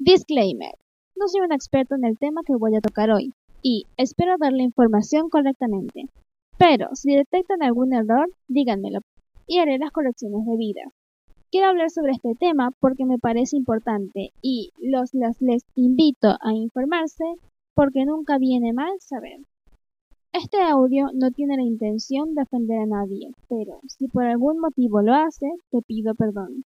Disclaimer. No soy un experto en el tema que voy a tocar hoy y espero dar la información correctamente. Pero si detectan algún error, díganmelo y haré las correcciones debidas. Quiero hablar sobre este tema porque me parece importante y los les invito a informarse porque nunca viene mal saber. Este audio no tiene la intención de ofender a nadie, pero si por algún motivo lo hace, te pido perdón.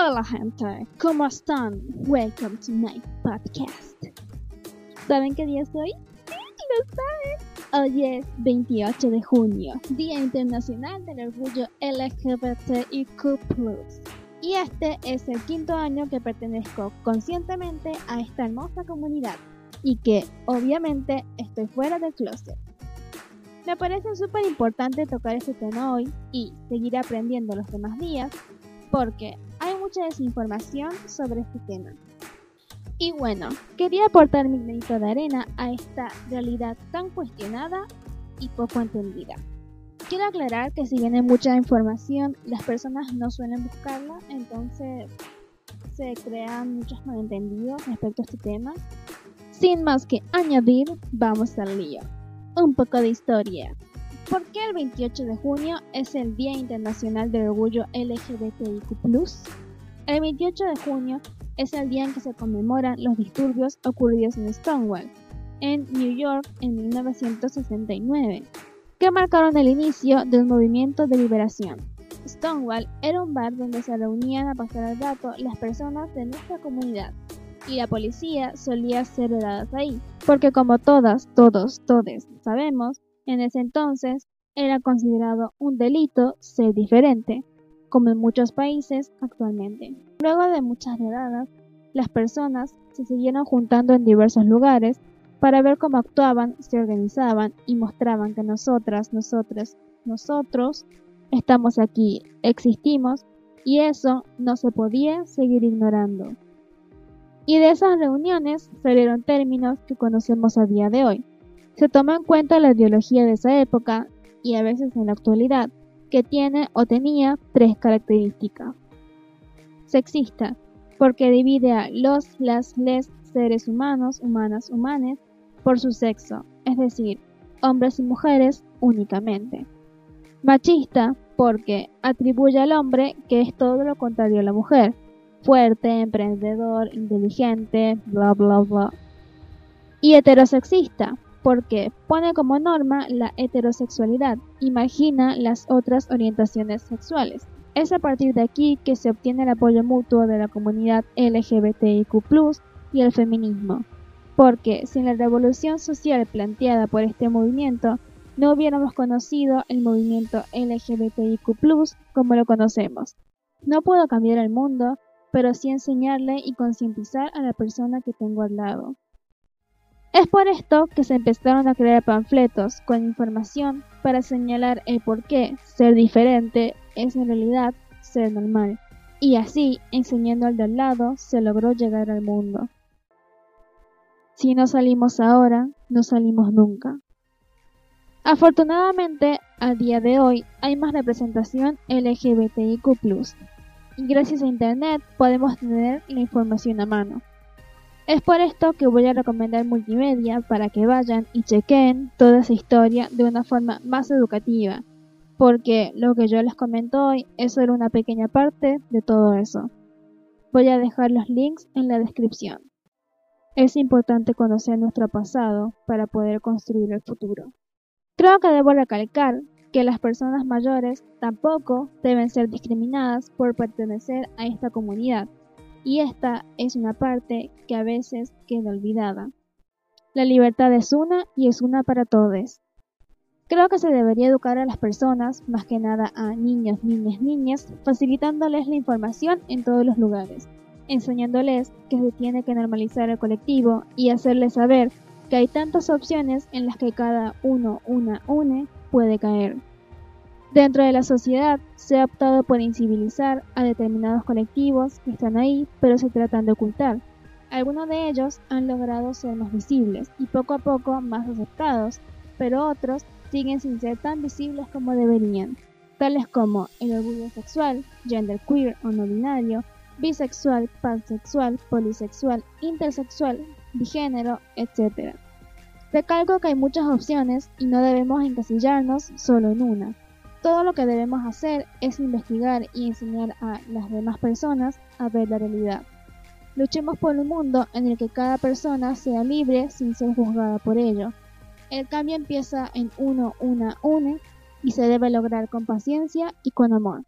Hola gente, ¿cómo están? Welcome to my podcast. ¿Saben qué día es hoy? Sí, lo saben. Hoy es 28 de junio, Día Internacional del Orgullo LGBTIQ+. Y este es el quinto año que pertenezco conscientemente a esta hermosa comunidad y que, obviamente, estoy fuera del closet. Me parece súper importante tocar este tema hoy y seguir aprendiendo los demás días porque mucha desinformación sobre este tema. Y bueno, quería aportar mi granito de arena a esta realidad tan cuestionada y poco entendida. Quiero aclarar que si viene mucha información, las personas no suelen buscarla, entonces se crean muchos malentendidos respecto a este tema. Sin más que añadir, vamos al lío. Un poco de historia. ¿Por qué el 28 de junio es el Día Internacional del Orgullo LGBTIQ? El 28 de junio es el día en que se conmemoran los disturbios ocurridos en Stonewall, en New York en 1969, que marcaron el inicio del movimiento de liberación. Stonewall era un bar donde se reunían a pasar el rato las personas de nuestra comunidad, y la policía solía ser vedadas ahí, porque como todas, todos, todes sabemos, en ese entonces era considerado un delito ser diferente, como en muchos países actualmente. Luego de muchas redadas, las personas se siguieron juntando en diversos lugares para ver cómo actuaban, se organizaban y mostraban que nosotras, nosotras, nosotros estamos aquí, existimos y eso no se podía seguir ignorando. Y de esas reuniones salieron términos que conocemos a día de hoy. Se toma en cuenta la ideología de esa época y a veces en la actualidad, que tiene o tenía tres características. Sexista, porque divide a los, las, les seres humanos, humanas, humanes, por su sexo, es decir, hombres y mujeres únicamente. Machista, porque atribuye al hombre que es todo lo contrario a la mujer, fuerte, emprendedor, inteligente, bla bla bla. Y heterosexista, porque pone como norma la heterosexualidad y margina las otras orientaciones sexuales. Es a partir de aquí que se obtiene el apoyo mutuo de la comunidad LGBTIQ y el feminismo, porque sin la revolución social planteada por este movimiento, no hubiéramos conocido el movimiento LGBTIQ como lo conocemos. No puedo cambiar el mundo, pero sí enseñarle y concientizar a la persona que tengo al lado. Es por esto que se empezaron a crear panfletos con información para señalar el por qué ser diferente es en realidad ser normal. Y así, enseñando al del lado, se logró llegar al mundo. Si no salimos ahora, no salimos nunca. Afortunadamente, a día de hoy hay más representación LGBTIQ, y gracias a Internet podemos tener la información a mano. Es por esto que voy a recomendar multimedia para que vayan y chequen toda esa historia de una forma más educativa, porque lo que yo les comento hoy es solo una pequeña parte de todo eso. Voy a dejar los links en la descripción. Es importante conocer nuestro pasado para poder construir el futuro. Creo que debo recalcar que las personas mayores tampoco deben ser discriminadas por pertenecer a esta comunidad y esta es una parte que a veces queda olvidada. La libertad es una y es una para todos. Creo que se debería educar a las personas, más que nada a niños, niñas, niñas, facilitándoles la información en todos los lugares, enseñándoles que se tiene que normalizar el colectivo y hacerles saber que hay tantas opciones en las que cada uno, una, une puede caer. Dentro de la sociedad se ha optado por incivilizar a determinados colectivos que están ahí, pero se tratan de ocultar. Algunos de ellos han logrado ser más visibles y poco a poco más aceptados, pero otros siguen sin ser tan visibles como deberían, tales como el orgullo sexual, gender queer o no binario, bisexual, pansexual, polisexual, intersexual, bigénero, etc. Recalco que hay muchas opciones y no debemos encasillarnos solo en una. Todo lo que debemos hacer es investigar y enseñar a las demás personas a ver la realidad. Luchemos por un mundo en el que cada persona sea libre sin ser juzgada por ello. El cambio empieza en uno, una, une y se debe lograr con paciencia y con amor.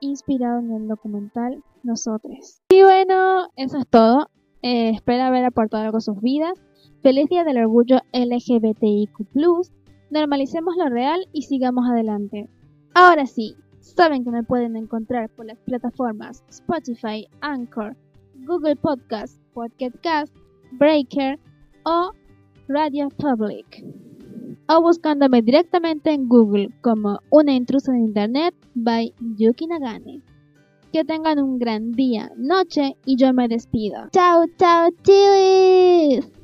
Inspirado en el documental Nosotros. Y bueno, eso es todo. Eh, espero haber aportado algo a sus vidas. Feliz Día del Orgullo LGBTIQ. Normalicemos lo real y sigamos adelante. Ahora sí, saben que me pueden encontrar por las plataformas Spotify, Anchor, Google Podcast, Podcast Cast, Breaker o Radio Public. O buscándome directamente en Google como Una intrusa en Internet by Yuki Nagane. Que tengan un gran día, noche y yo me despido. Chao, chao, chivis.